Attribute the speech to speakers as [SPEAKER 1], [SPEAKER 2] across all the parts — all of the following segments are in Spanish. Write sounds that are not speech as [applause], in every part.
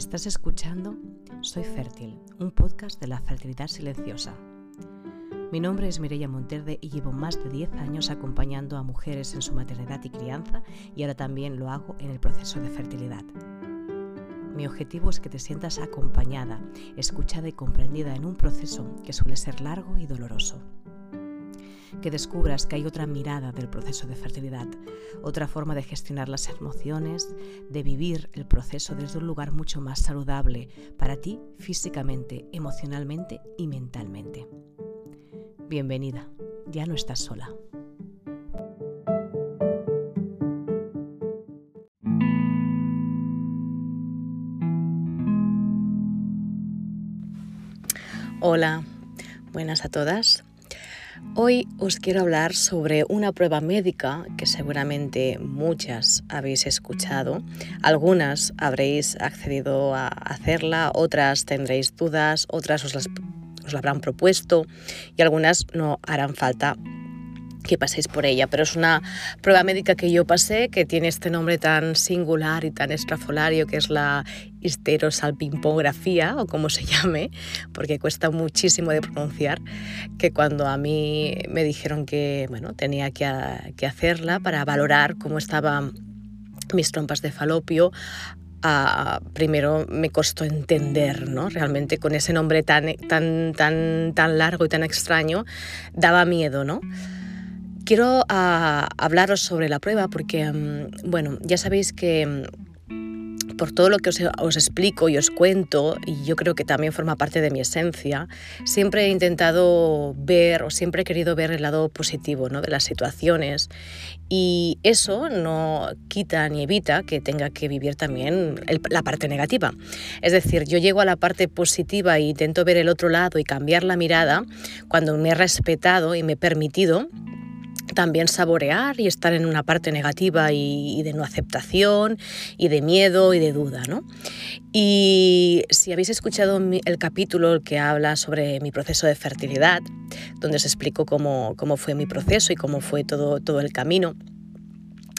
[SPEAKER 1] Estás escuchando Soy Fértil, un podcast de la fertilidad silenciosa. Mi nombre es Mireia Monterde y llevo más de 10 años acompañando a mujeres en su maternidad y crianza y ahora también lo hago en el proceso de fertilidad. Mi objetivo es que te sientas acompañada, escuchada y comprendida en un proceso que suele ser largo y doloroso que descubras que hay otra mirada del proceso de fertilidad, otra forma de gestionar las emociones, de vivir el proceso desde un lugar mucho más saludable para ti físicamente, emocionalmente y mentalmente. Bienvenida, ya no estás sola. Hola, buenas a todas. Hoy os quiero hablar sobre una prueba médica que seguramente muchas habéis escuchado. Algunas habréis accedido a hacerla, otras tendréis dudas, otras os, las, os la habrán propuesto y algunas no harán falta que paséis por ella, pero es una prueba médica que yo pasé que tiene este nombre tan singular y tan estrafolario que es la histerosalpimpografía o como se llame, porque cuesta muchísimo de pronunciar, que cuando a mí me dijeron que bueno, tenía que, hacerla para valorar cómo estaban mis trompas de falopio, primero me costó entender, ¿no? Realmente con ese nombre tan, tan, tan, tan largo y tan extraño, daba miedo, ¿no? Quiero ah, hablaros sobre la prueba porque, mm, bueno, ya sabéis que mm, por todo lo que os, explico y os cuento, y yo creo que también forma parte de mi esencia, siempre he intentado ver o siempre he querido ver el lado positivo ¿no? de las situaciones. Y eso no quita ni evita que tenga que vivir también la parte negativa. Es decir, yo llego a la parte positiva e intento ver el otro lado y cambiar la mirada cuando me he respetado y me he permitido también saborear y estar en una parte negativa y, de no aceptación y de miedo y de duda. ¿no? Y si habéis escuchado el capítulo que habla sobre mi proceso de fertilidad, donde os explico cómo, cómo fue mi proceso y cómo fue todo, todo el camino,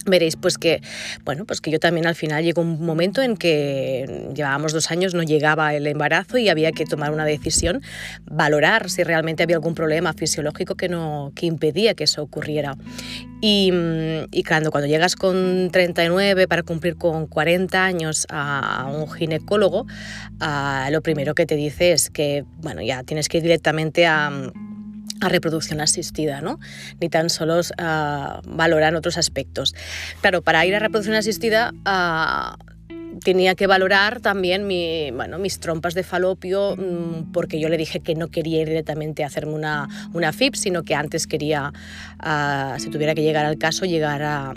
[SPEAKER 1] veréis pues que bueno pues que yo también al final llegó un momento en que llevábamos dos años no llegaba el embarazo y había que tomar una decisión valorar si realmente había algún problema fisiológico que no que impedía que eso ocurriera. Y, y cuando, cuando llegas con 39 para cumplir con 40 años a, un ginecólogo lo primero que te dice es que bueno ya tienes que ir directamente a a reproducción asistida, ¿no? Ni tan solo uh, valoran otros aspectos. Claro, para ir a reproducción asistida uh, tenía que valorar también mi, bueno, mis trompas de falopio, mm, porque yo le dije que no quería ir directamente a hacerme una, una FIP, sino que antes quería, uh, si tuviera que llegar al caso, llegar a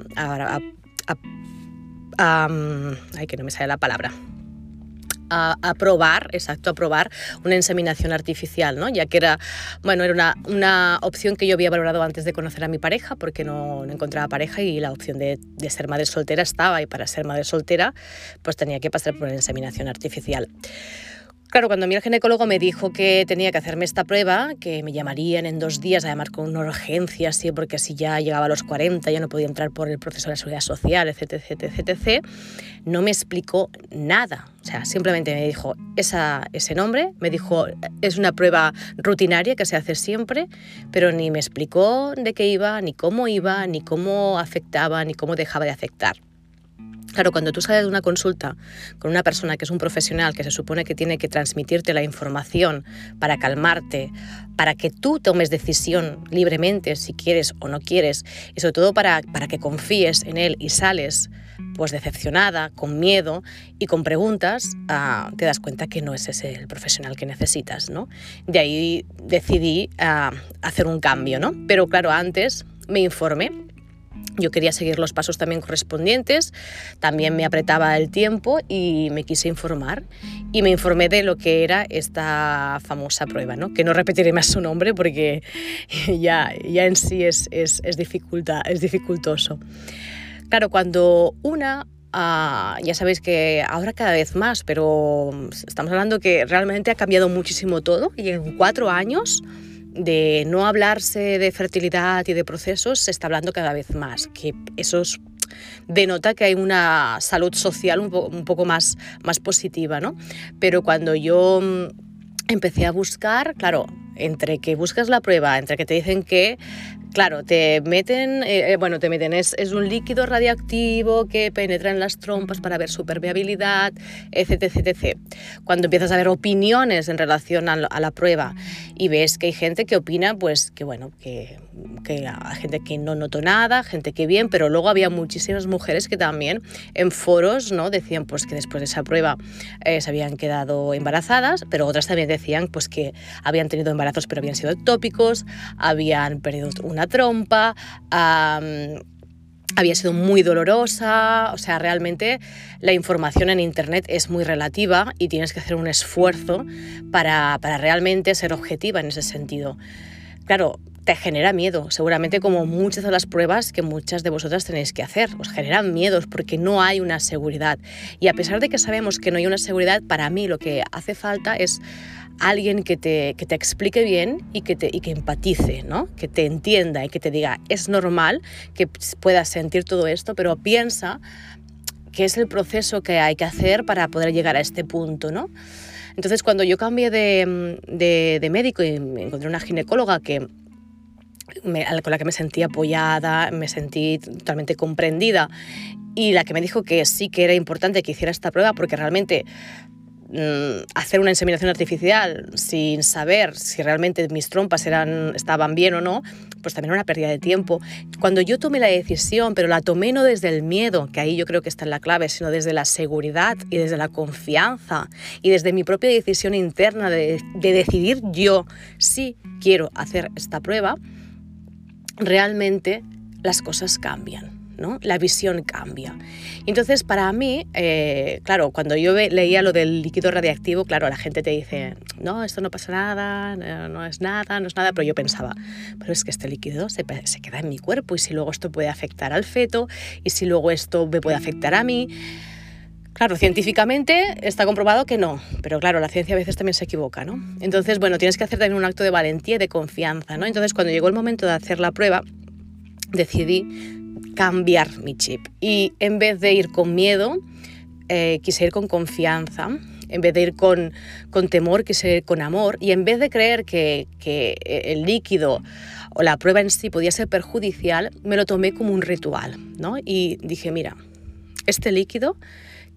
[SPEAKER 1] ay, que no me sale la palabra a, exacto, a probar una inseminación artificial, ¿no? ya que era, bueno, era una, una, opción que yo había valorado antes de conocer a mi pareja, porque no, no encontraba pareja y la opción de, de, ser madre soltera estaba, y para ser madre soltera, pues tenía que pasar por una inseminación artificial. Claro, cuando a mí el ginecólogo me dijo que tenía que hacerme esta prueba, que me llamarían en dos días, además con una urgencia, sí, porque si ya llegaba a los 40 ya no podía entrar por el proceso de la seguridad social, etc, etc, etc, no me explicó nada. O sea, simplemente me dijo esa, ese nombre, me dijo, es una prueba rutinaria que se hace siempre, pero ni me explicó de qué iba, ni cómo iba, ni cómo afectaba, ni cómo dejaba de afectar. Claro, cuando tú sales de una consulta con una persona que es un profesional, que se supone que tiene que transmitirte la información para calmarte, para que tú tomes decisión libremente si quieres o no quieres, y sobre todo para, para que confíes en él y sales pues decepcionada, con miedo y con preguntas, ah, te das cuenta que no es ese el profesional que necesitas, ¿no? De ahí decidí ah, hacer un cambio, ¿no? Pero claro, antes me informé yo quería seguir los pasos también correspondientes, también me apretaba el tiempo y me quise informar y me informé de lo que era esta famosa prueba, ¿no? que no repetiré más su nombre porque [laughs] ya, ya en sí es, es, es, es dificultoso. Claro, cuando una Uh, ya sabéis que ahora cada vez más, pero estamos hablando que realmente ha cambiado muchísimo todo y en cuatro años de no hablarse de fertilidad y de procesos se está hablando cada vez más, que esos denota que hay una salud social un, un poco más, más positiva, ¿no? Pero cuando yo mm, empecé a buscar, claro, entre que buscas la prueba, entre que te dicen que Claro, te meten, eh, eh, bueno, te meten, es, es, un líquido radiactivo que penetra en las trompas para ver su permeabilidad, etc, etc, Cuando empiezas a ver opiniones en relación a, la prueba y ves que hay gente que opina, pues que bueno, que, que hay gente que no notó nada, gente que bien, pero luego había muchísimas mujeres que también en foros, ¿no? Decían pues que después de esa prueba eh, se habían quedado embarazadas, pero otras también decían pues que habían tenido embarazos pero habían sido ectópicos, habían perdido una trompa, había sido muy dolorosa, o sea, realmente la información en Internet es muy relativa y tienes que hacer un esfuerzo para, para realmente ser objetiva en ese sentido. Claro, te genera miedo, seguramente como muchas de las pruebas que muchas de vosotras tenéis que hacer. Os generan miedos porque no hay una seguridad. Y a pesar de que sabemos que no hay una seguridad, para mí lo que hace falta es alguien que te, que te explique bien y que, te, y que empatice, ¿no? que te entienda y que te diga, es normal que puedas sentir todo esto, pero piensa que es el proceso que hay que hacer para poder llegar a este punto. ¿no? Entonces, cuando yo cambié de, de, de médico y me encontré una ginecóloga que con la que me sentí apoyada, me sentí totalmente comprendida y la que me dijo que sí que era importante que hiciera esta prueba porque realmente hacer una inseminación artificial sin saber si realmente mis trompas eran, estaban bien o no, pues también era una pérdida de tiempo. Cuando yo tomé la decisión, pero la tomé no desde el miedo, que ahí yo creo que está en la clave, sino desde la seguridad y desde la confianza y desde mi propia decisión interna de decidir yo si quiero hacer esta prueba, realmente las cosas cambian. ¿No? La visión cambia. Entonces, para mí, eh, claro, cuando yo leía lo del líquido radiactivo, claro, la gente te dice, no, esto no pasa nada, no, es nada, no es nada, pero yo pensaba, pero es que este líquido se, se, queda en mi cuerpo y si luego esto puede afectar al feto y si luego esto me puede afectar a mí. Claro, científicamente está comprobado que no, pero claro, la ciencia a veces también se equivoca, ¿no? Entonces, bueno, tienes que hacer también un acto de valentía y de confianza, ¿no? Entonces, cuando llegó el momento de hacer la prueba, decidí cambiar mi chip. Y en vez de ir con miedo, eh, quise ir con confianza. En vez de ir con, con, temor, quise ir con amor. Y en vez de creer que, que el líquido o la prueba en sí podía ser perjudicial, me lo tomé como un ritual. ¿no? Y dije, mira, este líquido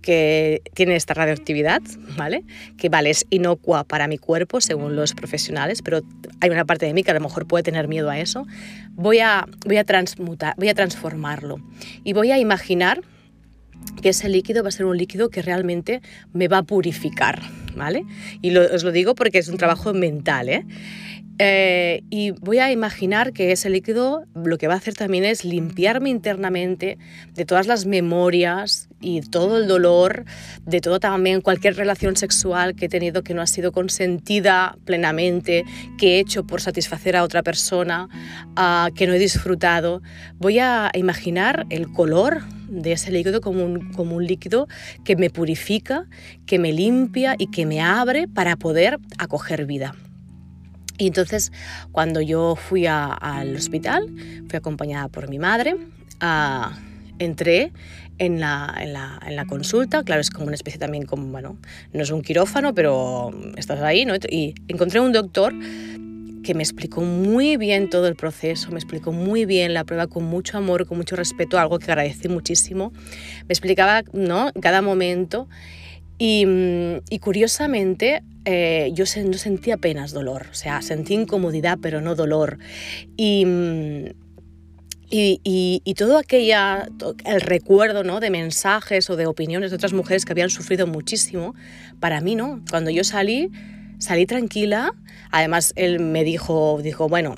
[SPEAKER 1] que tiene esta radioactividad, ¿vale? Que vale, es inocua para mi cuerpo según los profesionales, pero hay una parte de mí que a lo mejor puede tener miedo a eso. Voy a, voy a transmutar, voy a transformarlo y voy a imaginar que ese líquido va a ser un líquido que realmente me va a purificar, ¿vale? Y os lo digo porque es un trabajo mental, ¿eh? Eh, y voy a imaginar que ese líquido lo que va a hacer también es limpiarme internamente de todas las memorias y todo el dolor, de todo también cualquier relación sexual que he tenido que no ha sido consentida plenamente, que he hecho por satisfacer a otra persona, uh, que no he disfrutado. Voy a imaginar el color de ese líquido como un, como un líquido que me purifica, que me limpia y que me abre para poder acoger vida. Y entonces, cuando yo fui al hospital, fui acompañada por mi madre, entré en la, en, la, en la, consulta, claro, es como una especie también como, bueno, no es un quirófano, pero estás ahí, ¿no? Y encontré un doctor que me explicó muy bien todo el proceso, me explicó muy bien la prueba con mucho amor, con mucho respeto, algo que agradecí muchísimo. Me explicaba, ¿no? Cada momento y, mm, y curiosamente eh, yo no sentía apenas dolor, o sea, sentí incomodidad pero no dolor. Y, y, y, todo aquella, el recuerdo ¿no? de mensajes o de opiniones de otras mujeres que habían sufrido muchísimo, para mí no. Cuando yo salí, salí tranquila. Además, él me dijo, dijo, bueno,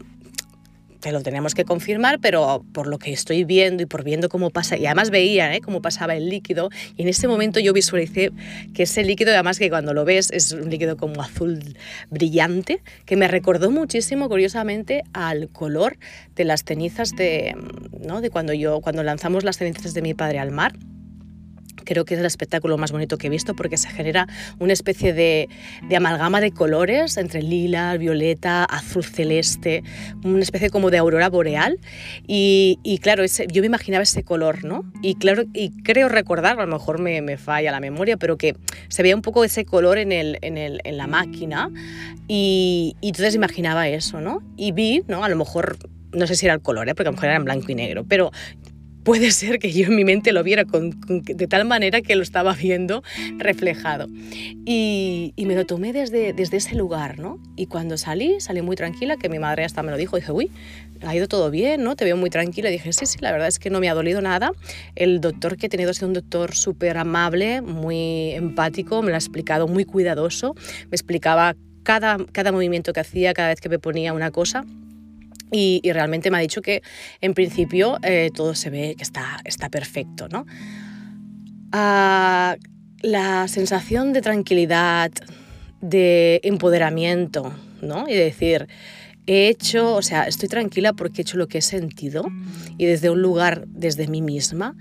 [SPEAKER 1] te lo tenemos que confirmar, pero por lo que estoy viendo y por viendo cómo pasa, y además veía ¿eh? cómo pasaba el líquido, y en ese momento yo visualicé que ese líquido, además que cuando lo ves es un líquido como azul brillante, que me recordó muchísimo, curiosamente, al color de las cenizas de, ¿no? de cuando, yo, cuando lanzamos las cenizas de mi padre al mar Creo que es el espectáculo más bonito que he visto porque se genera una especie de, amalgama de colores entre lila, violeta, azul celeste, una especie como de aurora boreal. Y, claro, yo me imaginaba ese color, ¿no? Y claro, y creo recordar, a lo mejor me, falla la memoria, pero que se veía un poco ese color en, el, en, el, en la máquina. Y, y entonces imaginaba eso, ¿no? Y vi, ¿no? A lo mejor no sé si era el color, ¿eh? porque a lo mejor era en blanco y negro, pero puede ser que yo en mi mente lo viera de tal manera que lo estaba viendo reflejado. Y, me lo tomé desde, ese lugar, ¿no? Y cuando salí, salí muy tranquila, que mi madre hasta me lo dijo, dije, uy, ha ido todo bien, ¿no? Te veo muy tranquila. Y dije, sí, sí, la verdad es que no me ha dolido nada. El doctor que he tenido ha sido un doctor súper amable, muy empático, me lo ha explicado muy cuidadoso, me explicaba cada movimiento que hacía, cada vez que me ponía una cosa. Y, realmente me ha dicho que en principio eh, todo se ve que está, está perfecto. ¿no? Ah, la sensación de tranquilidad, de empoderamiento, ¿no? y decir, he hecho, o sea, estoy tranquila porque he hecho lo que he sentido y desde un lugar, desde mí misma,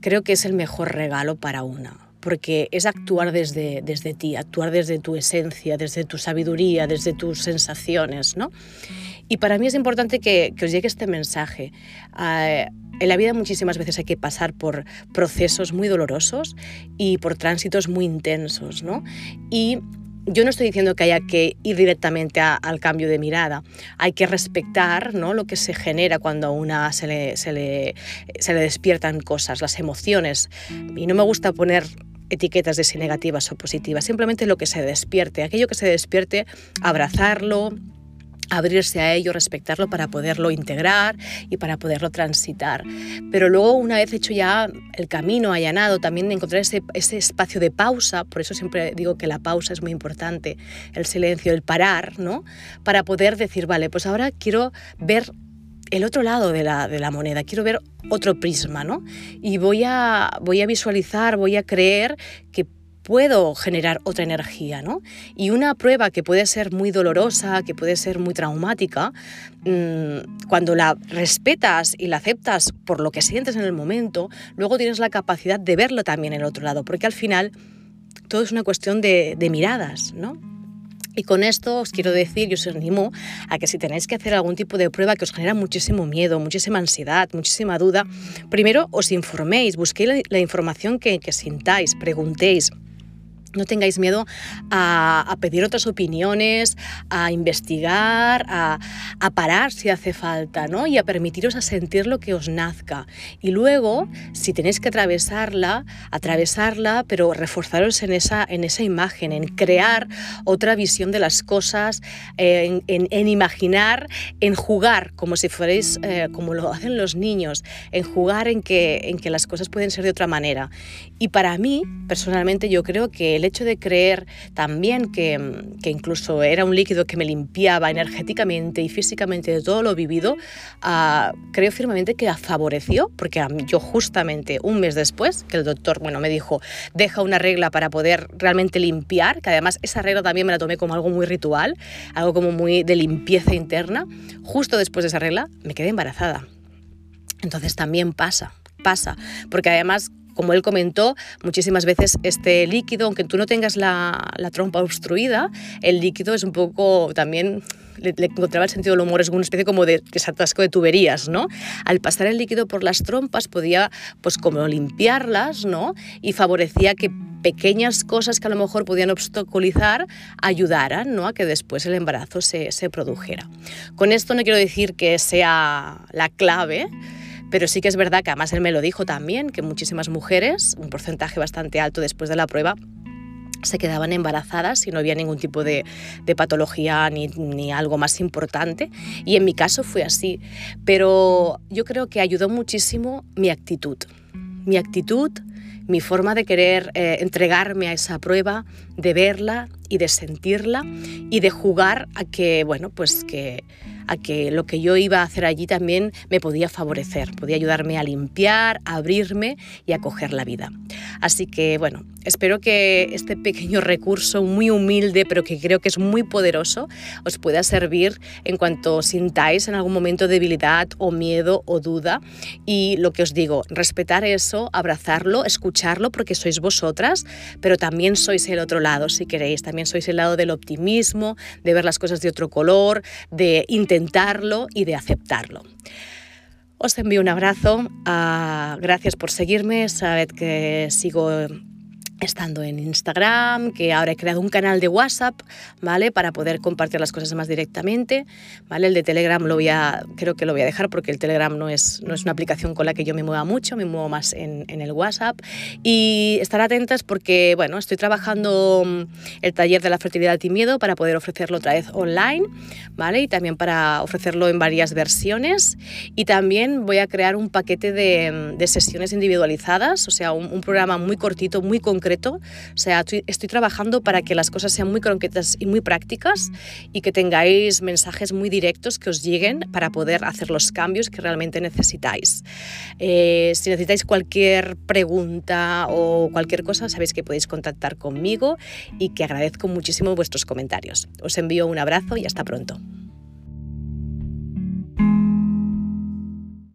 [SPEAKER 1] creo que es el mejor regalo para una porque es actuar desde, desde ti, actuar desde tu esencia, desde tu sabiduría, desde tus sensaciones, ¿no? Y para mí es importante que, os llegue este mensaje. Ah, en la vida muchísimas veces hay que pasar por procesos muy dolorosos y por tránsitos muy intensos, ¿no? Y yo no estoy diciendo que haya que ir directamente al cambio de mirada. Hay que respetar ¿no? lo que se genera cuando a una se le, se, le, se le despiertan cosas, las emociones. Y no me gusta poner etiquetas de si negativas o positivas, simplemente lo que se despierte, aquello que se despierte, abrazarlo, abrirse a ello, respetarlo para poderlo integrar y para poderlo transitar. Pero luego, una vez hecho ya el camino allanado, también encontrar ese, ese, espacio de pausa, por eso siempre digo que la pausa es muy importante, el silencio, el parar, ¿no? Para poder decir, vale, pues ahora quiero ver el otro lado de la, de la, moneda, quiero ver otro prisma, ¿no? Y voy a, voy a visualizar, voy a creer que puedo generar otra energía, ¿no? Y una prueba que puede ser muy dolorosa, que puede ser muy traumática, mm, cuando la respetas y la aceptas por lo que sientes en el momento, luego tienes la capacidad de verlo también en el otro lado, porque al final todo es una cuestión de, de miradas, ¿no? Y con esto os quiero decir, yo os animo a que si tenéis que hacer algún tipo de prueba que os genera muchísimo miedo, muchísima ansiedad, muchísima duda, primero os informéis, busquéis la, información que, que sintáis, preguntéis. No tengáis miedo a, pedir otras opiniones, a investigar, a, parar si hace falta, ¿no? Y a permitiros a sentir lo que os nazca. Y luego, si tenéis que atravesarla, atravesarla, pero reforzaros en esa, en esa imagen, en crear otra visión de las cosas, en, imaginar, en jugar, como si fuerais, eh, como lo hacen los niños, en jugar en que, en que las cosas pueden ser de otra manera. Y para mí, personalmente, yo creo que el hecho de creer también que, incluso era un líquido que me limpiaba energéticamente y físicamente de todo lo vivido, ah, creo firmemente que favoreció, porque yo justamente un mes después, que el doctor bueno, me dijo, deja una regla para poder realmente limpiar, que además esa regla también me la tomé como algo muy ritual, algo como muy de limpieza interna, justo después de esa regla me quedé embarazada. Entonces también pasa, pasa, porque además como él comentó, muchísimas veces este líquido, aunque tú no tengas la, trompa obstruida, el líquido es un poco también le, encontraba el sentido del humor, es una especie como de atasco de tuberías, ¿no? Al pasar el líquido por las trompas podía, pues como limpiarlas, ¿no? Y favorecía que pequeñas cosas que a lo mejor podían obstaculizar ayudaran, ¿no? A que después el embarazo se, se produjera. Con esto no quiero decir que sea la clave, pero sí que es verdad que además él me lo dijo también, que muchísimas mujeres, un porcentaje bastante alto después de la prueba, se quedaban embarazadas y no había ningún tipo de, patología ni, ni, algo más importante. Y en mi caso fue así. Pero yo creo que ayudó muchísimo mi actitud. Mi actitud, mi forma de querer eh, entregarme a esa prueba, de verla y de sentirla y de jugar a que, bueno, pues que a que lo que yo iba a hacer allí también me podía favorecer, podía ayudarme a limpiar, a abrirme y a coger la vida. Así que bueno, espero que este pequeño recurso muy humilde, pero que creo que es muy poderoso, os pueda servir en cuanto sintáis en algún momento debilidad o miedo o duda. Y lo que os digo, respetar eso, abrazarlo, escucharlo, porque sois vosotras, pero también sois el otro lado, si queréis. También sois el lado del optimismo, de ver las cosas de otro color, de intentar y de aceptarlo. Os envío un abrazo, ah, gracias por seguirme, sabed que sigo estando en Instagram, que ahora he creado un canal de WhatsApp, ¿vale? Para poder compartir las cosas más directamente, ¿vale? El de Telegram lo voy a, creo que lo voy a dejar porque el Telegram no es, no es una aplicación con la que yo me mueva mucho, me muevo más en, en el WhatsApp. Y estar atentas porque, bueno, estoy trabajando mm, el taller de la fertilidad y miedo para poder ofrecerlo otra vez online, ¿vale? Y también para ofrecerlo en varias versiones. Y también voy a crear un paquete de, de sesiones individualizadas, o sea, un, un programa muy cortito, muy concreto o sea, estoy, trabajando para que las cosas sean muy concretas y muy prácticas y que tengáis mensajes muy directos que os lleguen para poder hacer los cambios que realmente necesitáis. Eh, si necesitáis cualquier pregunta o cualquier cosa, sabéis que podéis contactar conmigo y que agradezco muchísimo vuestros comentarios. Os envío un abrazo y hasta pronto.